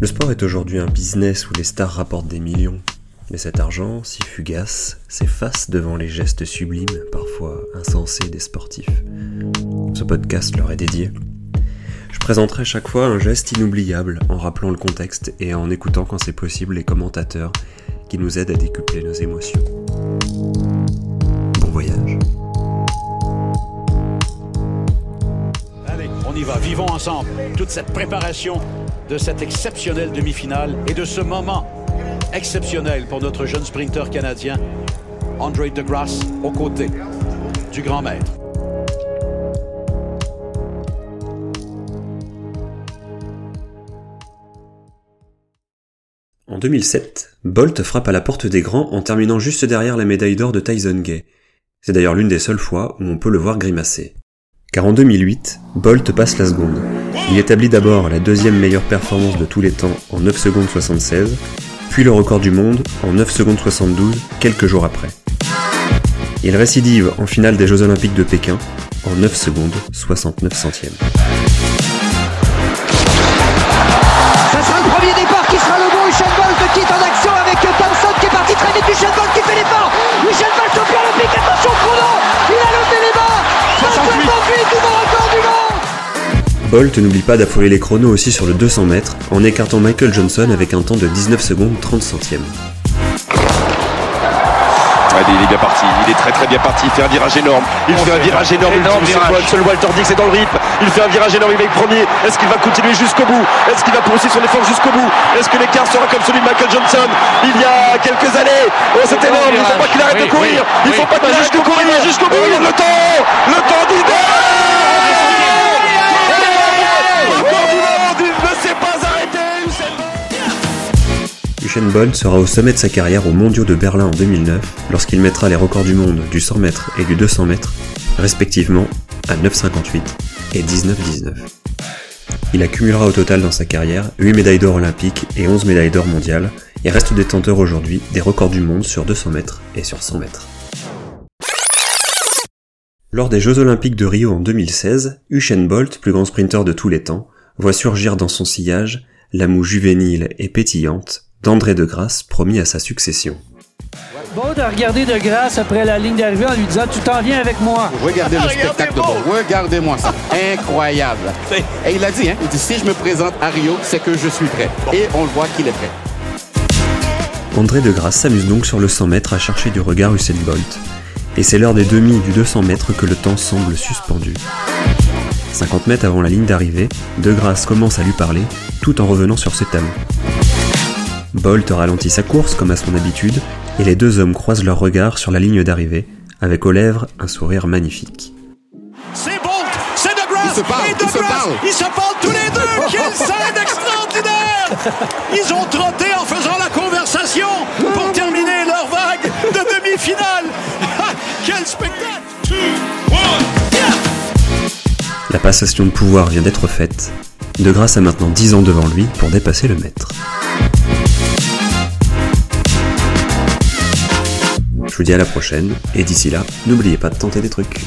Le sport est aujourd'hui un business où les stars rapportent des millions. Mais cet argent, si fugace, s'efface devant les gestes sublimes, parfois insensés des sportifs. Ce podcast leur est dédié. Je présenterai chaque fois un geste inoubliable en rappelant le contexte et en écoutant quand c'est possible les commentateurs qui nous aident à décupler nos émotions. Bon voyage. Allez, on y va, vivons ensemble toute cette préparation de cette exceptionnelle demi-finale et de ce moment exceptionnel pour notre jeune sprinter canadien, Andre DeGrasse, aux côtés du grand maître. En 2007, Bolt frappe à la porte des grands en terminant juste derrière la médaille d'or de Tyson Gay. C'est d'ailleurs l'une des seules fois où on peut le voir grimacer. Car en 2008, Bolt passe la seconde. Il établit d'abord la deuxième meilleure performance de tous les temps en 9 secondes 76, puis le record du monde en 9 secondes 72 quelques jours après. Il récidive en finale des Jeux Olympiques de Pékin en 9 secondes 69 centièmes. 68 nouveau record du monde. Bolt n'oublie pas d'affouler les chronos aussi sur le 200 mètres en écartant Michael Johnson avec un temps de 19 secondes 30 centièmes. Ouais, il est bien parti, il est très très bien parti, il fait un virage énorme, il fait un virage énorme, virage. Seul Walter Dix est dans le rythme, il fait un virage énorme, il va être premier, est-ce qu'il va continuer jusqu'au bout Est-ce qu'il va poursuivre son effort jusqu'au bout Est-ce que l'écart sera comme celui de Michael Johnson il y a quelques années Oh c'est énorme, il ne faut pas qu'il arrête de Oui, courir, oui, il ne faut oui. pas qu'il arrête de courir jusqu'au bout, le temps Le temps il ne s'est pas arrêté Usain Bolt. Usain Bolt sera au sommet de sa carrière aux mondiaux de Berlin en 2009 lorsqu'il mettra les records du monde du 100 mètres et du 200 mètres, respectivement à 9,58 et 19,19. Il accumulera au total dans sa carrière 8 médailles d'or olympiques et 11 médailles d'or mondiales et reste détenteur aujourd'hui des records du monde sur 200 mètres et sur 100 mètres. Lors des Jeux Olympiques de Rio en 2016, Usain Bolt, plus grand sprinter de tous les temps, voit surgir dans son sillage la moue juvénile et pétillante d'André de Grasse promis à sa succession. Bolt a regardé de grâce après la ligne d'arrivée en lui disant Tu t'en viens avec moi. Regardez le spectacle de Bolt. Regardez-moi ça. Incroyable. Et il a dit, hein, il dit, si je me présente à Rio, c'est que je suis prêt. Et on le voit qu'il est prêt. André de Grasse s'amuse donc sur le 100 mètres à chercher du regard Usain Bolt. Et c'est l'heure des demi du 200 mètres que le temps semble suspendu. 50 mètres avant la ligne d'arrivée, De Grasse commence à lui parler tout en revenant sur ses talons. Bolt ralentit sa course comme à son habitude et les deux hommes croisent leurs regards sur la ligne d'arrivée avec aux lèvres un sourire magnifique. C'est Bolt, c'est DeGrasse Ils se parlent, et ils se DeGrasse. parlent. Ils se parlent tous les deux. Quelle scène extraordinaire Ils ont trotté La passation de pouvoir vient d'être faite. De Grasse a maintenant 10 ans devant lui pour dépasser le maître. Je vous dis à la prochaine, et d'ici là, n'oubliez pas de tenter des trucs.